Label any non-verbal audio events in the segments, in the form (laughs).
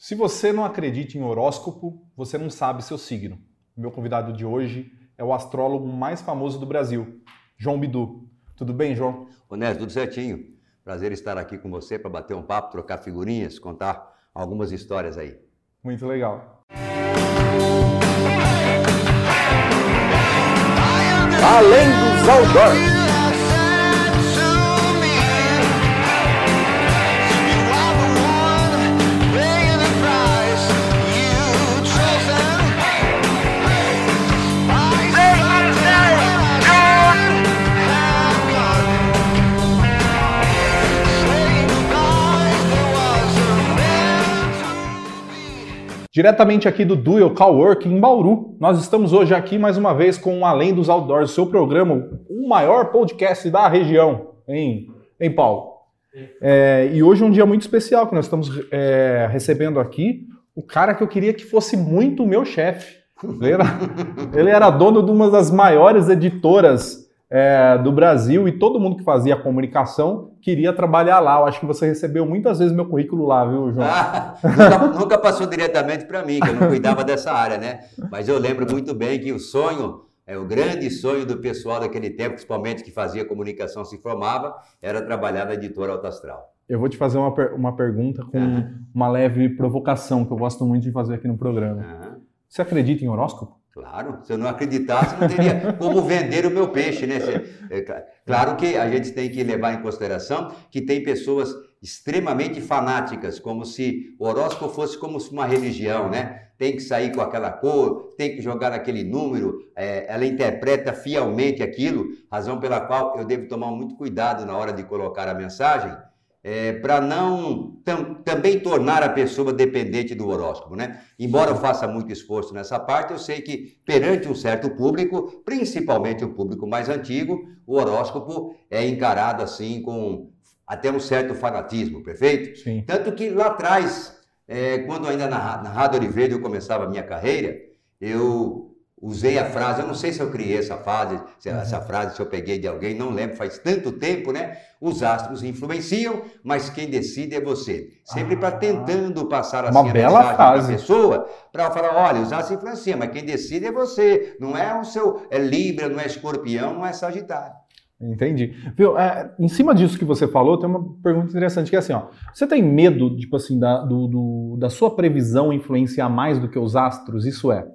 Se você não acredita em horóscopo, você não sabe seu signo. meu convidado de hoje é o astrólogo mais famoso do Brasil, João Bidu. Tudo bem, João? Onésio, tudo certinho. Prazer estar aqui com você para bater um papo, trocar figurinhas, contar algumas histórias aí. Muito legal. Além dos outdoors. Diretamente aqui do Duel Cowork em Bauru, nós estamos hoje aqui mais uma vez com o Além dos Outdoors, seu programa, o maior podcast da região, em, em Paulo. É, e hoje é um dia muito especial, que nós estamos é, recebendo aqui o cara que eu queria que fosse muito meu chefe. Ele (laughs) era, ele era dono de uma das maiores editoras é, do Brasil e todo mundo que fazia comunicação queria trabalhar lá. Eu acho que você recebeu muitas vezes meu currículo lá, viu, João? Ah, nunca, (laughs) nunca, passou diretamente para mim, que eu não cuidava dessa área, né? Mas eu lembro muito bem que o sonho, é o grande sonho do pessoal daquele tempo, principalmente que fazia comunicação, se formava, era trabalhar na editora Alto Astral. Eu vou te fazer uma, per uma pergunta com uhum. uma leve provocação que eu gosto muito de fazer aqui no programa. Uhum. Você acredita em horóscopo? Claro, se eu não acreditasse, não teria como vender o meu peixe, né? É, claro que a gente tem que levar em consideração que tem pessoas extremamente fanáticas, como se o horóscopo fosse como uma religião, né? Tem que sair com aquela cor, tem que jogar aquele número, é, ela interpreta fielmente aquilo, razão pela qual eu devo tomar muito cuidado na hora de colocar a mensagem, é, para não tam, também tornar a pessoa dependente do horóscopo, né? Embora eu faça muito esforço nessa parte, eu sei que perante um certo público, principalmente o público mais antigo, o horóscopo é encarado assim com até um certo fanatismo, perfeito? Sim. Tanto que lá atrás, é, quando ainda na, na Rádio Oliveira eu começava a minha carreira, eu usei a frase, eu não sei se eu criei essa frase, se essa uhum. frase se eu peguei de alguém, não lembro, faz tanto tempo, né? Os astros influenciam, mas quem decide é você. Sempre ah, para tentando passar assim uma a bela mensagem para a pessoa, para falar, olha, os astros influenciam, mas quem decide é você. Não é o seu, é Libra, não é Escorpião, não é Sagitário. Entendi. Viu, é, em cima disso que você falou, tem uma pergunta interessante que é assim, ó. Você tem medo, tipo assim, da, do, do, da sua previsão influenciar mais do que os astros? Isso é,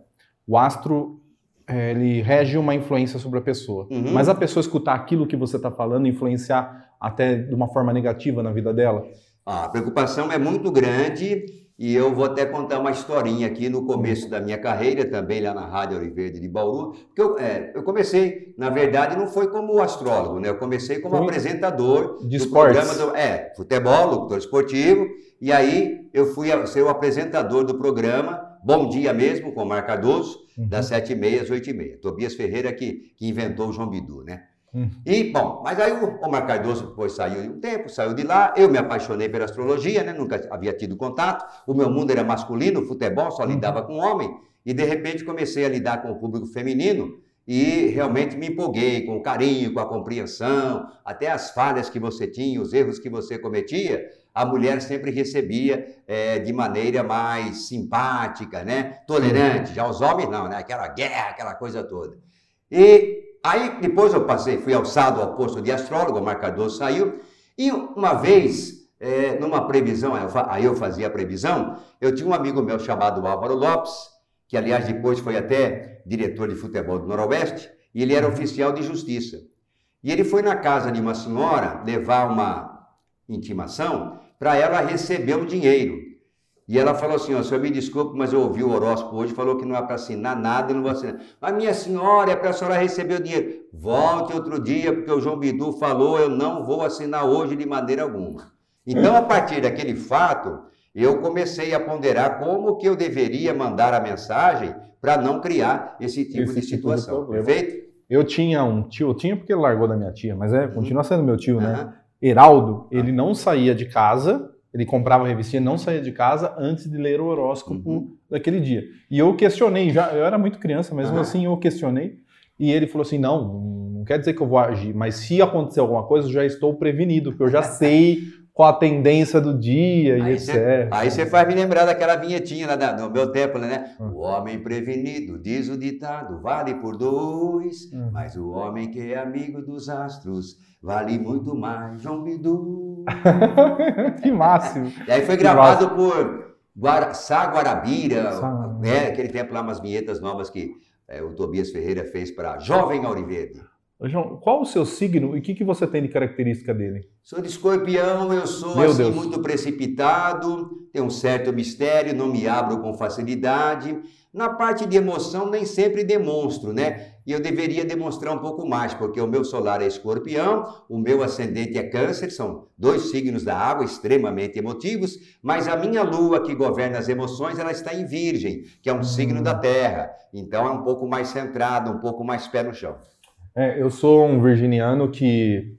o astro é, ele rege uma influência sobre a pessoa. Uhum. Mas a pessoa escutar aquilo que você está falando influenciar até de uma forma negativa na vida dela? A preocupação é muito grande e eu vou até contar uma historinha aqui no começo da minha carreira, também lá na Rádio Oliveira de Bauru. Porque eu, é, eu comecei, na verdade, não foi como astrólogo, né? Eu comecei como foi apresentador de do programa do é, futebol, locutor esportivo. E aí eu fui ser o apresentador do programa Bom Dia mesmo, com o Mar Cardoso, uhum. das 7h30 às 8h30. Tobias Ferreira que, que inventou o João Bidu, né? Uhum. E, bom, mas aí o Omar Cardoso depois saiu de um tempo, saiu de lá, eu me apaixonei pela astrologia, né? Nunca havia tido contato, o meu mundo era masculino, futebol, só uhum. lidava com homem, e de repente comecei a lidar com o público feminino, e realmente me empolguei com o carinho, com a compreensão, até as falhas que você tinha, os erros que você cometia, a mulher sempre recebia é, de maneira mais simpática, né? Tolerante. Já os homens não, né? Aquela guerra, aquela coisa toda. E aí depois eu passei, fui alçado ao posto de astrólogo, o marcador saiu, e uma vez, é, numa previsão, aí eu fazia a previsão, eu tinha um amigo meu chamado Álvaro Lopes, que aliás depois foi até diretor de futebol do Noroeste, e ele era oficial de justiça. E ele foi na casa de uma senhora levar uma intimação para ela receber o dinheiro. E ela falou assim: ó, senhor, me desculpe, mas eu ouvi o horóscopo hoje, falou que não é para assinar nada e não vou assinar. Mas minha senhora, é para a senhora receber o dinheiro. Volte outro dia, porque o João Bidu falou, eu não vou assinar hoje de maneira alguma. Então, a partir daquele fato, eu comecei a ponderar como que eu deveria mandar a mensagem para não criar esse tipo esse de tipo situação. De Perfeito? Eu tinha um tio, eu tinha porque ele largou da minha tia, mas é, continua sendo meu tio, uhum. né? Heraldo, ele não saía de casa, ele comprava a revistinha, não saía de casa antes de ler o horóscopo uhum. daquele dia. E eu questionei, já eu era muito criança, mesmo uhum. assim eu questionei, e ele falou assim: não, não quer dizer que eu vou agir, mas se acontecer alguma coisa, eu já estou prevenido, porque eu já (laughs) sei qual a tendência do dia aí e cê, etc. Aí você faz me lembrar daquela vinhetinha lá da, no meu tempo, né? Hum. O homem prevenido, diz o ditado, vale por dois, hum. mas o homem que é amigo dos astros vale muito mais, João Bidu. (laughs) que máximo. e aí foi gravado por Guara, Sá Guarabira, né? aquele tempo lá, umas vinhetas novas que é, o Tobias Ferreira fez para Jovem Auriverde. João, qual o seu signo e o que, que você tem de característica dele? Sou de escorpião, eu sou Meu assim Deus. muito precipitado, tenho um certo mistério, não me abro com facilidade. Na parte de emoção, nem sempre demonstro, né? E eu deveria demonstrar um pouco mais, porque o meu solar é escorpião, o meu ascendente é câncer, são dois signos da água extremamente emotivos, mas a minha lua que governa as emoções, ela está em virgem, que é um signo da terra. Então é um pouco mais centrado, um pouco mais pé no chão. É, eu sou um virginiano que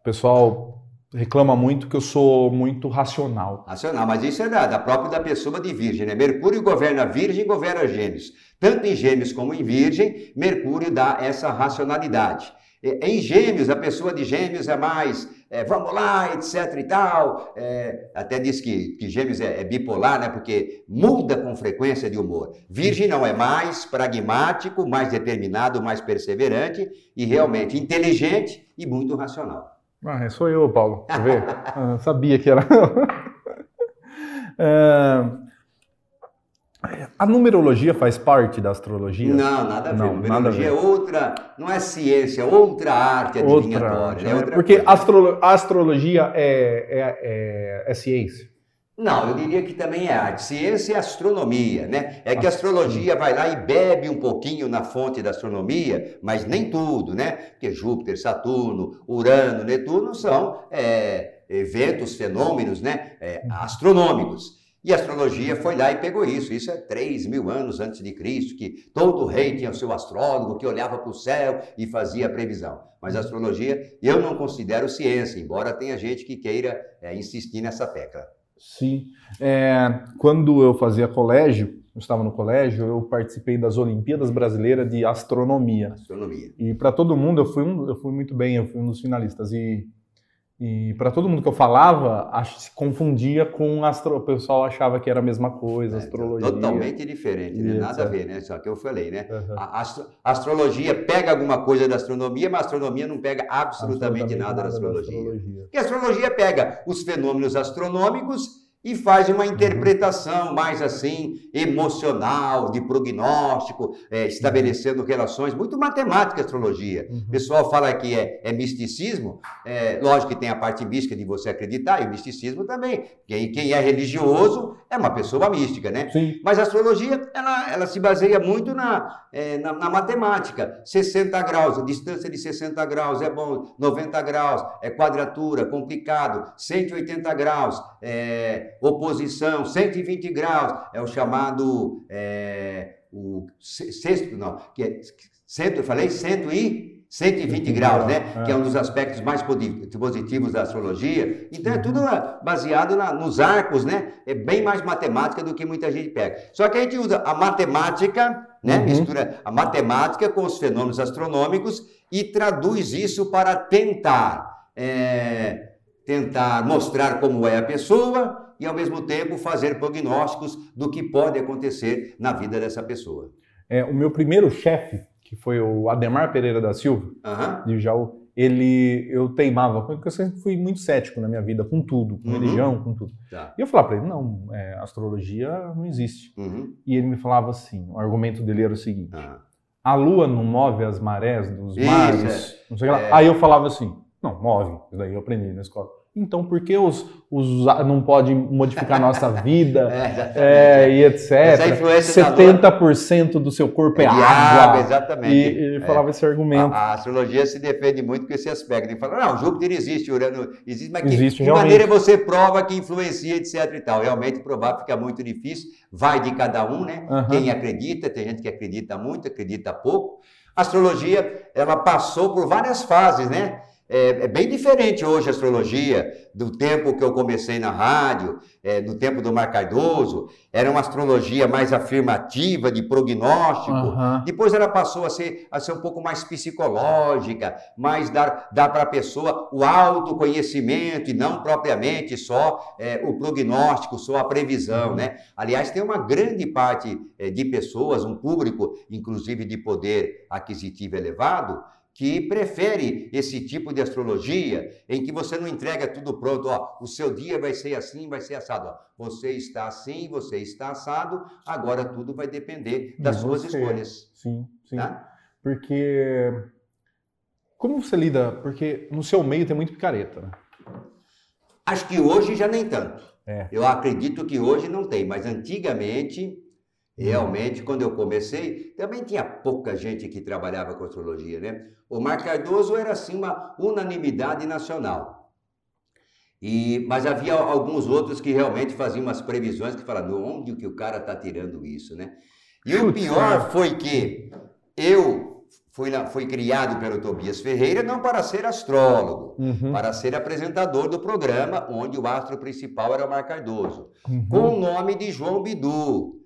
o pessoal reclama muito que eu sou muito racional. Racional, mas isso é da, da própria da pessoa de virgem, né? Mercúrio governa virgem governa gêmeos. Tanto em gêmeos como em virgem, Mercúrio dá essa racionalidade. Em gêmeos, a pessoa de gêmeos é mais é, vamos lá, etc e tal. É, até diz que, que gêmeos é, é, bipolar, né? Porque muda com frequência de humor. Virgem não, é mais pragmático, mais determinado, mais perseverante e realmente inteligente e muito racional. Ah, sou eu, Paulo. Quer ver? (laughs) ah, sabia que era. (laughs) é... A numerologia faz parte da astrologia? Não, nada a ver. Não, numerologia a ver. é outra, não é ciência, é outra arte adivinhatória. Outra, é outra porque astro, a astrologia é, é, é, é, ciência. Não, eu diria que também é arte. Ciência é astronomia, né? É que a astrologia vai lá e bebe um pouquinho na fonte da astronomia, mas nem tudo, né? Porque Júpiter, Saturno, Urano, Netuno são é, eventos, fenômenos, né? É, astronômicos. E a astrologia foi lá e pegou isso. Isso é 3 mil anos antes de Cristo, que todo rei tinha o seu astrólogo que olhava para o céu e fazia a previsão. Mas a astrologia eu não considero ciência, embora tenha gente que queira é, insistir nessa tecla. Sim. É, quando eu fazia colégio, eu estava no colégio, eu participei das Olimpíadas Brasileiras de Astronomia. Astronomia. E para todo mundo eu fui, um, eu fui muito bem, eu fui um dos finalistas. E e para todo mundo que eu falava, acho, se confundia com astro... o pessoal achava que era a mesma coisa, é, astrologia. Totalmente diferente, né? nada a ver, né? Só que eu falei, né? Uhum. A, astro... astrologia pega alguma coisa da astronomia, mas a astronomia não pega absolutamente, absolutamente nada, nada, da astrologia. Da astrologia. Porque a astrologia pega os fenômenos astronômicos e faz uma uhum. interpretação mais assim emocional, de prognóstico, é, estabelecendo relações, muito matemática a astrologia. Uhum. O pessoal fala que é, é misticismo, é, lógico que tem a parte mística de você acreditar, e o misticismo também. Quem, quem é religioso é uma pessoa mística, né? Sim. Mas a astrologia, ela, ela se baseia muito na, é, na, na, matemática. 60 graus, a distância de 60 graus é bom, 90 graus é quadratura, complicado, 180 graus é oposição, 120 graus é o chamado, é, o sexto, não, que é, cento, eu falei, cento e 120 graus, né? É. Que é um dos aspectos mais positivos da astrologia. Então é tudo baseado na, nos arcos, né? É bem mais matemática do que muita gente pega. Só que a gente usa a matemática, né? Uhum. Mistura a matemática com os fenômenos astronômicos e traduz isso para tentar, é, tentar mostrar como é a pessoa e ao mesmo tempo fazer prognósticos do que pode acontecer na vida dessa pessoa. É, o meu primeiro chefe que foi o Ademar Pereira da Silva, uhum. de Jaú, ele, eu teimava, porque eu sempre fui muito cético na minha vida, com tudo, com uhum. religião, com tudo. Tá. E eu falava para ele, não, é, astrologia não existe. Uhum. E ele me falava assim, o argumento dele era o seguinte, a lua não move as marés dos mares, é. não sei é. lá. Aí eu falava assim, não, move, isso daí eu aprendi na escola. Então, por que os, os não pode modificar a nossa (laughs) vida é, é, e etc? 70% do seu corpo é, é água. Exatamente. E ele é. falava esse argumento. A, a, astrologia se defende muito com esse aspecto. Ele fala, não, Júpiter existe, Urano existe, mas existe, que, maneira você prova que influencia, etc e tal. Realmente provar fica muito difícil, vai de cada um, né? Uhum. Quem acredita, tem gente que acredita muito, acredita pouco. A astrologia, ela passou por várias fases, né? É, é, bem diferente hoje a astrologia do tempo que eu comecei na rádio, é, do tempo do Mar Cardoso. Era uma astrologia mais afirmativa, de prognóstico. Uhum. Depois ela passou a ser, a ser um pouco mais psicológica, mais dar, dar para a pessoa o autoconhecimento e não propriamente só é, o prognóstico, só a previsão. Uhum. Né? Aliás, tem uma grande parte é, de pessoas, um público, inclusive de poder aquisitivo elevado, que prefere esse tipo de astrologia em que você não entrega tudo pronto, ó, o seu dia vai ser assim, vai ser assado, ó. Você está assim, você está assado, agora tudo vai depender das de suas escolhas. Sim, sim. Tá? Porque como você lida? Porque no seu meio tem muito picareta, né? Acho que hoje já nem tanto. É. Eu acredito que hoje não tem, mas antigamente Realmente, quando eu comecei, também tinha pouca gente que trabalhava com astrologia, né? O Mar Cardoso era assim uma unanimidade nacional. E, mas havia alguns outros que realmente faziam umas previsões que falavam, onde que o cara está tirando isso, né? E o pior foi que eu fui, fui criado pelo Tobias Ferreira não para ser astrólogo, uhum. para ser apresentador do programa, onde o astro principal era o Mar Cardoso, uhum. com o nome de João Bidu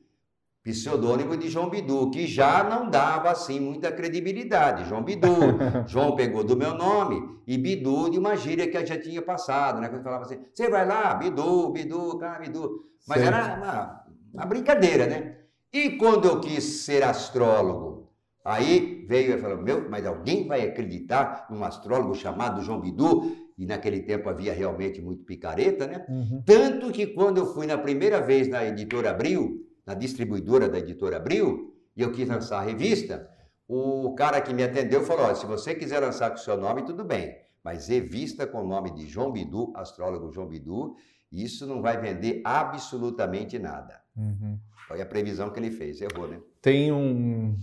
pseudônimo de João Bidu, que já não dava assim muita credibilidade. João Bidu. (laughs) João pegou do meu nome e Bidu de uma gíria que já tinha passado, né? Quando falava assim, você vai lá, Bidu, Bidu, cara, Bidu. Mas certo. era uma, uma, brincadeira, né? E quando eu quis ser astrólogo, aí veio e falou, meu, mas alguém vai acreditar num astrólogo chamado João Bidu? E naquele tempo havia realmente muito picareta, né? Uhum. Tanto que quando eu fui na primeira vez na editora Abril, na distribuidora da editora Abril, e eu quis lançar a revista, o cara que me atendeu falou: se você quiser lançar com o seu nome, tudo bem, mas revista com o nome de João Bidu, astrólogo João Bidu, isso não vai vender absolutamente nada. Uhum. Foi a previsão que ele fez, errou, né? Tem um.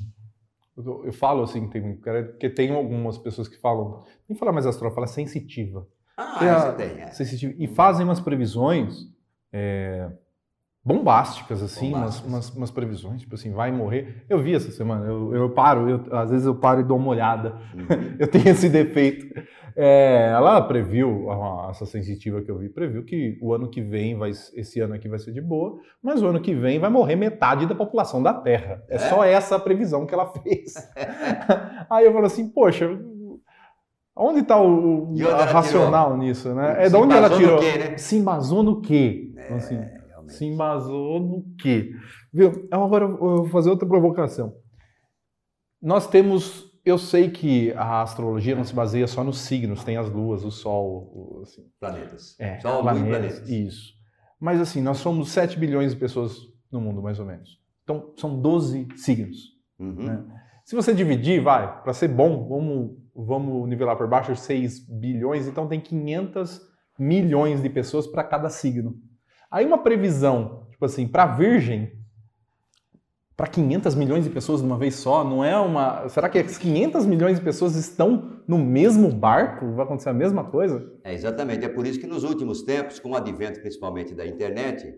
Eu falo assim, tem, porque tem algumas pessoas que falam, nem fala mais astrólogo, fala sensitiva. Ah, a, tem, é. sensitiva, E fazem umas previsões. É, bombásticas, assim, bombásticas. Umas, umas, umas, previsões, tipo assim, vai morrer. Eu vi essa semana, eu, eu paro, eu, às vezes eu paro e dou uma olhada. Uhum. (laughs) eu tenho esse defeito. É, ela previu, essa sensitiva que eu vi, previu que o ano que vem, vai, esse ano aqui vai ser de boa, mas o ano que vem vai morrer metade da população da Terra. É, é só essa a previsão que ela fez. (laughs) Aí eu falo assim, poxa, Onde está o, racional tirou? nisso, né? É de onde ela tirou? Quê, né? Se embasou no quê? É... Assim, se embasou no quê? Viu? Agora eu vou fazer outra provocação. Nós temos. Eu sei que a astrologia não se baseia só nos signos, tem as luas, o sol. Assim. Planetas. É, sol, planetas, planetas. Isso. Mas assim, nós somos 7 bilhões de pessoas no mundo, mais ou menos. Então, são 12 signos. Uhum. Né? Se você dividir, vai, para ser bom, vamos, vamos nivelar por baixo 6 bilhões, então tem 500 milhões de pessoas para cada signo. Aí uma previsão, tipo assim, para virgem, para 500 milhões de pessoas de uma vez só, não é uma. Será que as 500 milhões de pessoas estão no mesmo barco? Vai acontecer a mesma coisa? É exatamente. É por isso que nos últimos tempos, com o advento principalmente da internet,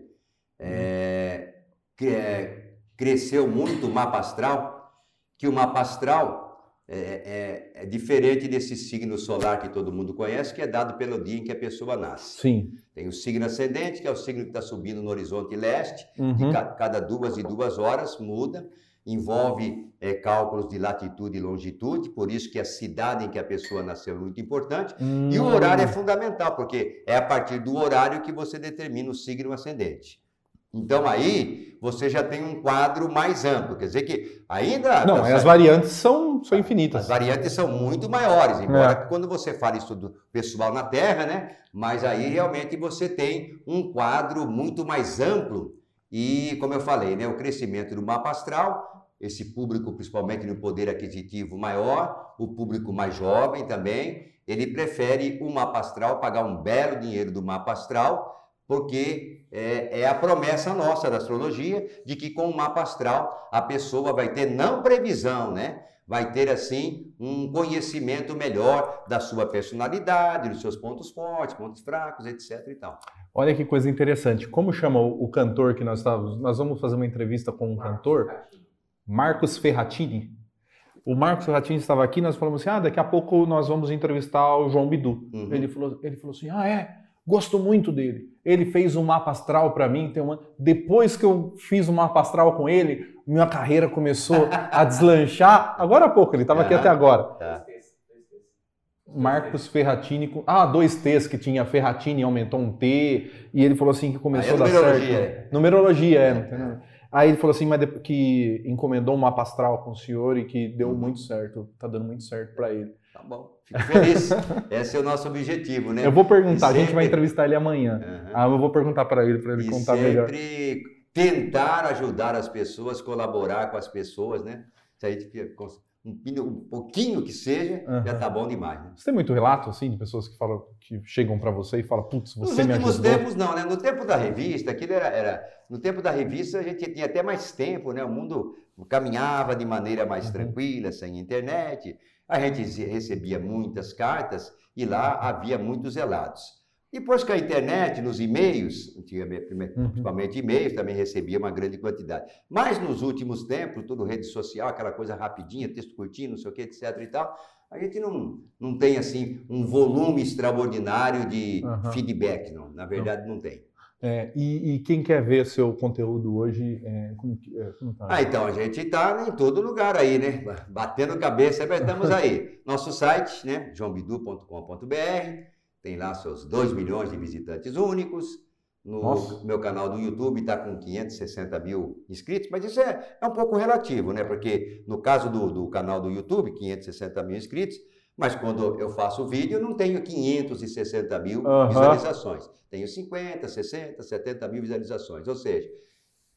é, que, é, cresceu muito o mapa astral, que o mapa astral é, é, é, diferente desse signo solar que todo mundo conhece, que é dado pelo dia em que a pessoa nasce. Sim. Tem o signo ascendente, que é o signo que está subindo no horizonte leste, uhum. ca cada duas e duas horas muda, envolve é, cálculos de latitude e longitude, por isso que a cidade em que a pessoa nasceu é muito importante, e o horário é fundamental, porque é a partir do horário que você determina o signo ascendente. Então aí você já tem um quadro mais amplo, quer dizer que ainda... Não, as variantes são, são infinitas. As variantes são muito maiores, embora é. quando você fala isso do pessoal na Terra, né? Mas aí realmente você tem um quadro muito mais amplo e, como eu falei, né, o crescimento do mapa astral, esse público principalmente no poder aquisitivo maior, o público mais jovem também, ele prefere o mapa astral, pagar um belo dinheiro do mapa astral, porque é, é, a promessa nossa da astrologia de que com o mapa astral a pessoa vai ter não previsão, né? Vai ter assim um conhecimento melhor da sua personalidade, dos seus pontos fortes, pontos fracos, etc. E tal. Olha que coisa interessante. Como chama o, o cantor que nós estávamos? Nós vamos fazer uma entrevista com um cantor, Marcos Ferratini. o Marcos Ratinho estava aqui, nós falamos assim, ah, daqui a pouco nós vamos entrevistar o João Bidu. Uhum. Ele, falou, ele falou assim, ah, é? Gosto muito dele. Ele fez um mapa astral para mim. Tem uma... Depois que eu fiz o um mapa astral com ele, minha carreira começou a (laughs) deslanchar. Agora há pouco, ele estava aqui até agora. Tá. Marcos Ferratini. Ah, dois T's que tinha Ferratini aumentou um T. E ele falou assim que começou é a dar numerologia, certo. Numerologia, é. Aí ele falou assim, mas que encomendou um mapa astral com o senhor e que deu Uhum. muito certo. Tá dando muito certo para ele. Tá bom. Fico feliz. (laughs) Esse é o nosso objetivo, né? Eu vou perguntar, a gente sempre- vai entrevistar ele amanhã. Aham. Ah, eu vou perguntar para ele, para ele e contar melhor. sempre tentar ajudar as pessoas, colaborar com as pessoas, né? Se a gente um, pouquinho que seja, já Aham. tá bom demais, né? Você tem muito relato, assim, de pessoas que falam, que chegam para você e falam, putz, Nos você me últimos ajudou. tempos, não, né? No tempo da revista, aquilo era, era- No tempo da revista, a gente tinha até mais tempo, né? O mundo caminhava de maneira mais Uhum. tranquila, sem internet. A gente recebia muitas cartas e lá havia muitos relatos. Depois que a internet, nos e-mails, Uhum. principalmente e-mails, também recebia uma grande quantidade. Mas nos últimos tempos, tudo rede social, aquela coisa rapidinha, texto curtinho, não sei o que, etc e tal, a gente não, não tem, assim, um volume extraordinário de Aham. feedback, não. Na verdade, não tem. É, e, e quem quer ver seu conteúdo hoje, é, como, é, como tá? Ah, então, a gente está em todo lugar aí, né? Batendo cabeça, mas estamos aí. (laughs) Nosso site, né? joãobidu.com.br, tem lá seus 2 milhões de visitantes únicos. No Nossa. meu canal do YouTube está com 560 mil inscritos, mas isso é, é um pouco relativo, né? Porque no caso do, do canal do YouTube, 560 mil inscritos, mas quando eu faço o vídeo, eu não tenho 560 mil Aham. visualizações. Tenho 50, 60, 70 mil visualizações. Ou seja,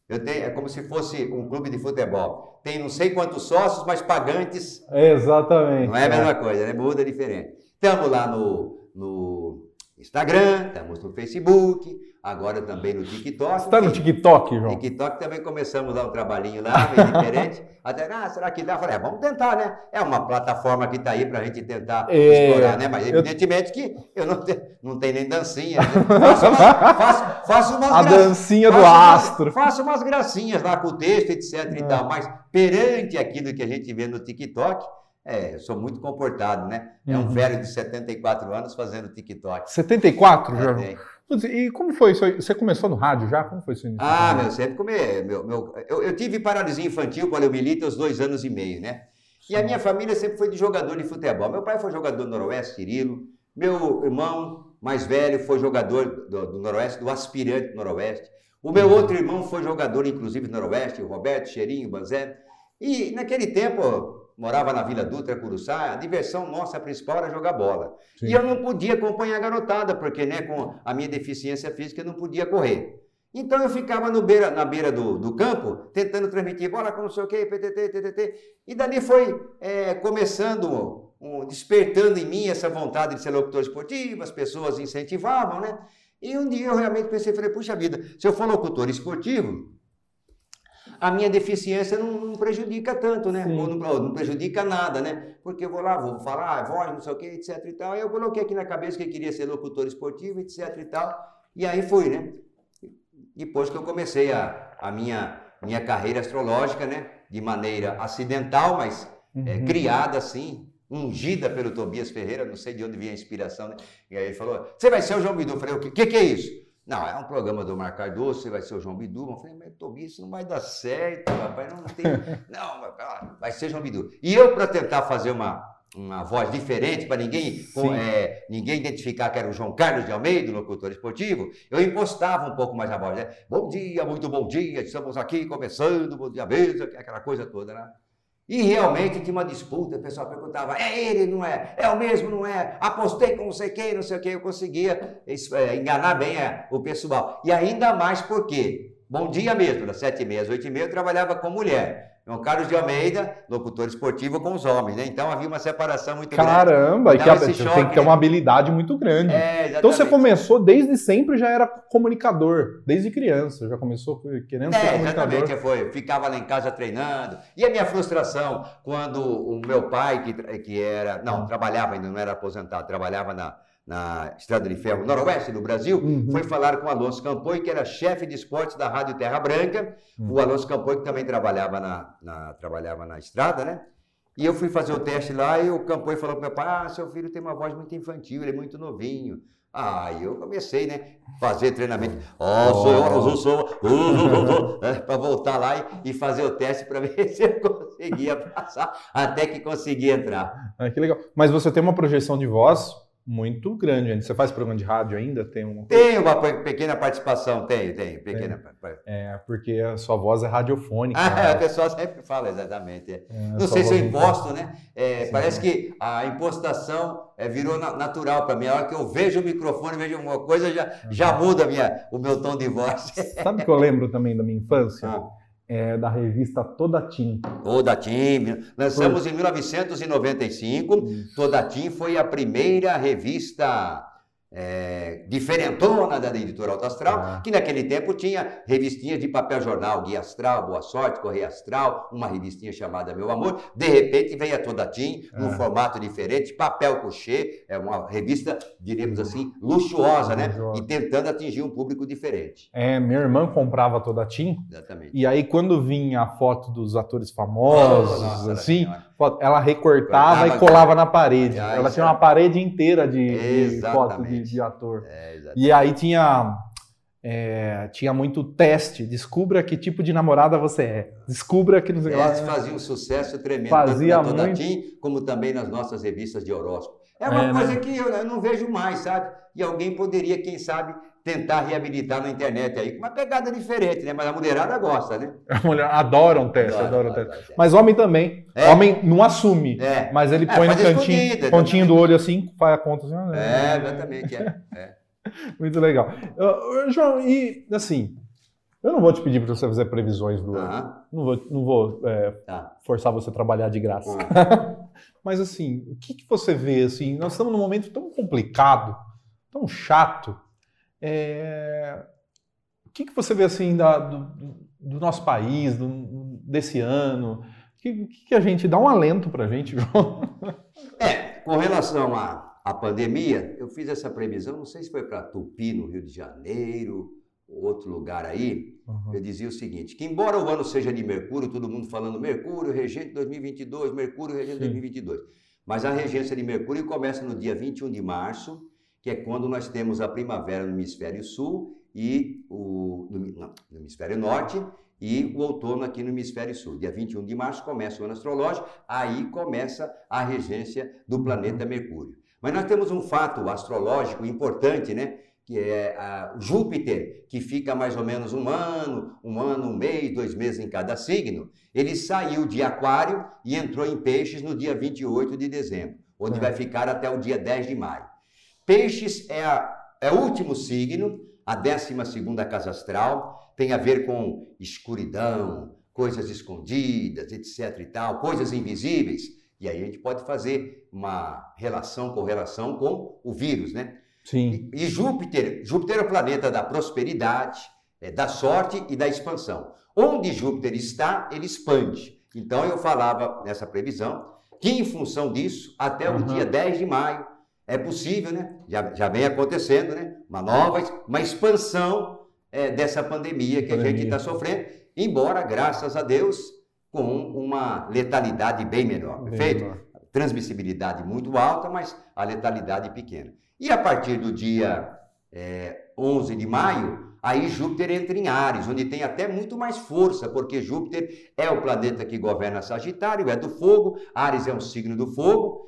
eu tenho, é como se fosse um clube de futebol. Tem não sei quantos sócios, mas pagantes Exatamente. não é a mesma coisa, né? Muda diferente. Estamos lá no, no Instagram, estamos no Facebook, agora também no TikTok. Você tá no TikTok, João? TikTok também começamos a dar um trabalhinho lá, meio diferente. (laughs) Até, ah, será que dá? Eu Falei, é, vamos tentar, né? É uma plataforma que está aí para a gente tentar É, explorar, né? Mas eu- evidentemente que eu não, te, não tenho nem dancinha. né? Faço, uma, (laughs) faço, faço umas A gra- dancinha do faço umas- astro. Faço umas gracinhas lá com o texto, etc e É. tal. Mas perante aquilo que a gente vê no TikTok, é, eu sou muito comportado, né? É um Uhum. velho de 74 anos fazendo TikTok. 74, É, João? tem. Putz, E como foi isso? Você começou no rádio já? Como foi isso? Ah, meu, sempre comer. Meu, meu, eu, eu tive paralisia infantil, poliomielite, aos dois anos e meio, né? E a minha família sempre foi de jogador de futebol. Meu pai foi jogador do Noroeste, Cirilo. Meu irmão mais velho foi jogador do, do Noroeste, do aspirante do Noroeste. O meu outro irmão foi jogador, inclusive, do Noroeste, o Roberto, Cheirinho, Banzé. E naquele tempo, morava na Vila Dutra, Curuçá, a diversão nossa principal era jogar bola. Sim. E eu não podia acompanhar a garotada, porque né, com a minha deficiência física eu não podia correr. Então eu ficava beira- na beira do, do campo, tentando transmitir bola com não sei o quê, PTT, TTT. E dali foi é, começando, um- despertando em mim essa vontade de ser locutor esportivo, as pessoas incentivavam, né? E um dia eu realmente pensei, falei, puxa vida, se eu for locutor esportivo, a minha deficiência não, não prejudica tanto, né? Ou não, ou não prejudica nada, né? Porque eu vou lá, vou falar, voz, não sei o quê, etc e tal. Aí eu coloquei aqui na cabeça que eu queria ser locutor esportivo, etc e tal. E aí fui, né? Depois que eu comecei a, a minha, minha carreira astrológica, né? De maneira acidental, mas é, Uhum. criada assim, ungida pelo Tobias Ferreira, não sei de onde vinha a inspiração, né? E aí ele falou: Você vai ser o João Bidu? Eu falei: O que, que, que é isso? Não, é um programa do Mar Cardoso, você vai ser o João Bidu. Eu falei: Mas Tobias, isso não vai dar certo, rapaz, não tem. (laughs) Não, vai ser João Bidu. E eu, para tentar fazer uma, uma voz diferente, para ninguém, com- é, ninguém identificar que era o João Carlos de Almeida, locutor esportivo, eu impostava um pouco mais a voz, né? Bom dia, muito bom dia, estamos aqui começando, bom dia mesmo, aquela coisa toda, né? E realmente tinha uma disputa, o pessoal perguntava, é ele, não é? É o mesmo, não é? Apostei com não sei quem, não sei o que, eu conseguia é, enganar bem é, o pessoal. E ainda mais porque, bom dia mesmo, das sete e meia às oito e meia, eu trabalhava com mulher. João Carlos de Almeida, locutor esportivo com os homens, né? Então havia uma separação muito Caramba, e que, esse você tem que ter né? uma habilidade muito grande. grande. É, então você começou desde sempre, já era comunicador, desde criança, já começou querendo ser É, comunicador. exatamente, foi. Ficava lá em casa treinando. E a minha frustração quando o meu pai, que, que era. Não, trabalhava ainda, não era aposentado, trabalhava na, na Estrada de Ferro Noroeste do Brasil, Uhum. foi falar com o Alonso Campoy, que era chefe de esportes da Rádio Terra Branca. Uhum. O Alonso Campoy, que também trabalhava na, na- trabalhava na estrada, né? E eu fui fazer o teste lá e o campo falou para meu pai: Ah, seu filho tem uma voz muito infantil, ele é muito novinho. Aí eu comecei, né? Fazer treinamento. Ó, oh, sou eu, sou, sou, (laughs) é, para voltar lá e, e, fazer o teste para (laughs) ver se eu conseguia passar, até que consegui entrar. Ah, que legal. Mas você tem uma projeção de voz muito grande ainda. Você faz programa de rádio ainda? Tem uma... Tem uma pequena participação, tem, tem, pequena. É, porque a sua voz é radiofônica. Ah, né? (laughs) a pessoa sempre fala, exatamente. É. É, Não sei se eu imposto, né? É, parece que a impostação é, virou natural para mim. A hora que eu vejo o microfone, vejo alguma coisa, já, já muda minha, o meu tom de voz. Sabe o que eu lembro também da minha infância? Ah é, da revista Toda Tim. Toda Tim. Lançamos foi. em 1995. Isso. Toda Tim foi a primeira revista é, diferentona da editora Alto Astral, ah. que naquele tempo tinha revistinhas de papel jornal, Guia Astral, Boa Sorte, Correia Astral, uma revistinha chamada Meu Amor. De repente veio a Toda Tim, ah. num formato diferente, papel couché, é uma revista, diremos assim, luxuosa, né? E tentando atingir um público diferente. É, minha irmã comprava Toda Tim. Exatamente. E aí quando vinha a foto dos atores famosos, nossa, assim, ela recortava Cortava, e colava na parede. Ah, ela tinha uma parede inteira de, de foto de, de ator. É, e aí tinha é, tinha muito teste. Descubra que tipo de namorada você é. Descubra que não sei lá. fazia um sucesso tremendo fazia tanto na muito... Tim, como também nas nossas revistas de horóscopo. É uma é, coisa né? que eu, eu, não vejo mais, sabe? E alguém poderia, quem sabe, tentar reabilitar na internet aí, com uma pegada diferente, né? Mas a mulherada gosta, né? (laughs) A mulher adoram teste, adoram teste. teste. Mas homem também. É. Homem não assume, é. mas ele é, põe no cantinho, pontinho do olho assim, faz a conta assim. Ah, é, exatamente, é. é. (laughs) Muito legal. Uh, João, e assim, eu não vou te pedir para você fazer previsões do ano. Não vou, não vou é, tá. forçar você a trabalhar de graça. Uhum. (laughs) Mas assim, o que, que você vê assim? Nós estamos num momento tão complicado, tão chato é... O que, que você vê assim da, do, do, nosso país, do, desse ano? O que, que, a gente dá um alento para a gente, (laughs) João? É, com relação à, à pandemia, eu fiz essa previsão, não sei se foi para Tupi, no Rio de Janeiro, outro lugar aí, uhum. eu dizia o seguinte, que embora o ano seja de Mercúrio, todo mundo falando Mercúrio, regente 2022, Mercúrio, regente Sim. 2022, mas a regência de Mercúrio começa no dia 21 de março que é quando nós temos a primavera no hemisfério sul e o no, não, no hemisfério norte e o outono aqui no hemisfério sul. Dia 21 de março começa o ano astrológico, aí começa a regência do planeta Mercúrio. Mas nós temos um fato astrológico importante, né? Que é a, Júpiter, que fica mais ou menos um ano, um ano, um mês, dois meses em cada signo. Ele saiu de Aquário e entrou em Peixes no dia 28 de dezembro, onde é. vai ficar até o dia 10 de maio. Peixes é, a, é o último signo, a 12 casa astral, tem a ver com escuridão, coisas escondidas, etc e tal, coisas invisíveis. E aí a gente pode fazer uma relação, correlação com o vírus, né? Sim. E, e Júpiter, Júpiter é o planeta da prosperidade, é, da sorte e da expansão. Onde Júpiter está, ele expande. Então eu falava nessa previsão que em função disso, até uhum. o dia 10 de maio, é possível, né? Já, já vem acontecendo, né? Uma nova, uma expansão é, dessa pandemia que pandemia. a gente está sofrendo, embora, graças a Deus, com uma letalidade bem menor, bem perfeito? Menor. Transmissibilidade muito alta, mas a letalidade pequena. E a partir do dia é, 11 de maio, aí Júpiter entra em Ares, onde tem até muito mais força, porque Júpiter é o planeta que governa Sagitário, é do fogo, Ares é um signo do fogo,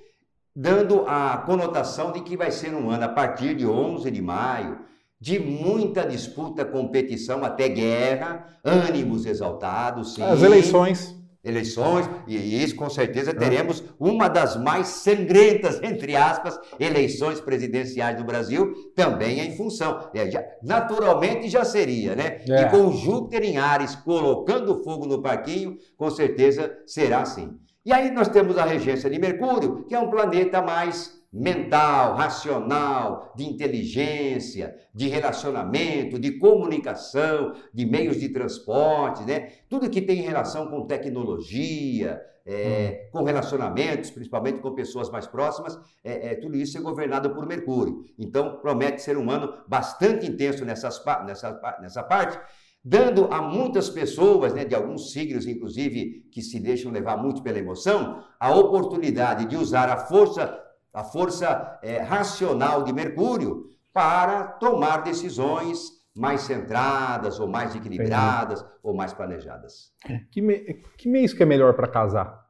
dando a conotação de que vai ser um ano a partir de 11 de maio de muita disputa, competição, até guerra, ânimos exaltados, sim. As eleições. Eleições, e isso com certeza teremos uma das mais sangrentas, entre aspas, eleições presidenciais do Brasil, também em função. É, já, naturalmente já seria, né? É. E com Júpiter em Ares colocando fogo no parquinho, com certeza será assim. E aí nós temos a regência de Mercúrio, que é um planeta mais mental, racional, de inteligência, de relacionamento, de comunicação, de meios de transporte, né? Tudo que tem relação com tecnologia, é, hum. com relacionamentos, principalmente com pessoas mais próximas, é, é, tudo isso é governado por Mercúrio. Então, promete ser um ano bastante intenso nessas, nessa, nessa parte. Dando a muitas pessoas, né, de alguns signos, inclusive, que se deixam levar muito pela emoção, a oportunidade de usar a força, a força é, racional de Mercúrio para tomar decisões mais centradas, ou mais equilibradas, Entendi. ou mais planejadas. Que, me, que mês que é melhor para casar?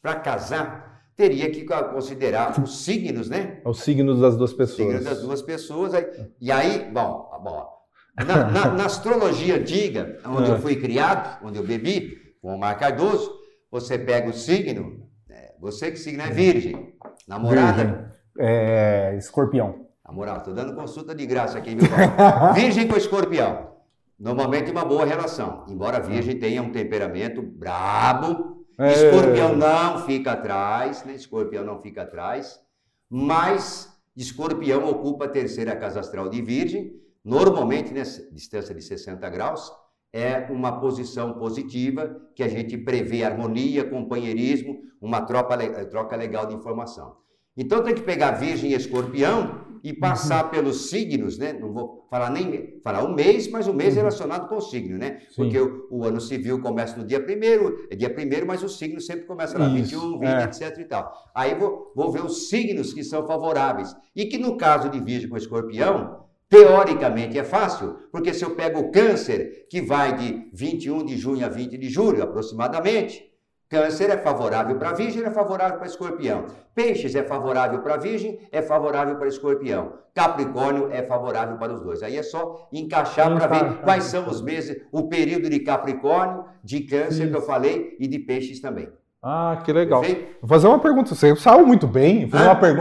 Para casar, teria que considerar os signos, né? Os signos das duas pessoas. Os signos das duas pessoas. E aí, bom, bom na, na, (laughs) na astrologia antiga, onde eu é. fui criado, onde eu bebi, com o Mar Cardoso, você pega o signo, é, você que signo é virgem, namorada. Virgem. É, escorpião. Moral, estou dando consulta de graça aqui, viu, (laughs) Virgem com escorpião. Normalmente uma boa relação. Embora a virgem tenha um temperamento brabo, é... escorpião não fica atrás, né? Escorpião não fica atrás, mas escorpião ocupa a terceira casa astral de virgem, normalmente nessa distância de 60 graus, é uma posição positiva que a gente prevê harmonia, companheirismo, uma troca, troca legal de informação. Então tem que pegar virgem e escorpião e passar uhum. pelos signos, né? Não vou falar nem falar um mês, mas o mês uhum. relacionado com o signo, né? Sim. Porque o, o, ano civil começa no dia primeiro, é dia primeiro, mas o signo sempre começa lá, Isso. 21, 20, é. etc e tal. Aí vou, vou ver os signos que são favoráveis. E que no caso de Virgem com Escorpião, Teoricamente é fácil, porque se eu pego o câncer, que vai de 21 de junho a 20 de julho aproximadamente, Câncer é favorável para Virgem, é favorável para Escorpião. Peixes é favorável para Virgem, é favorável para Escorpião. Capricórnio é favorável para os dois. Aí é só encaixar para ver quais são os meses, o período de Capricórnio, de Câncer Isso. que eu falei e de Peixes também. Ah, que legal. Perfeito? Vou fazer uma pergunta. Você saiu muito bem.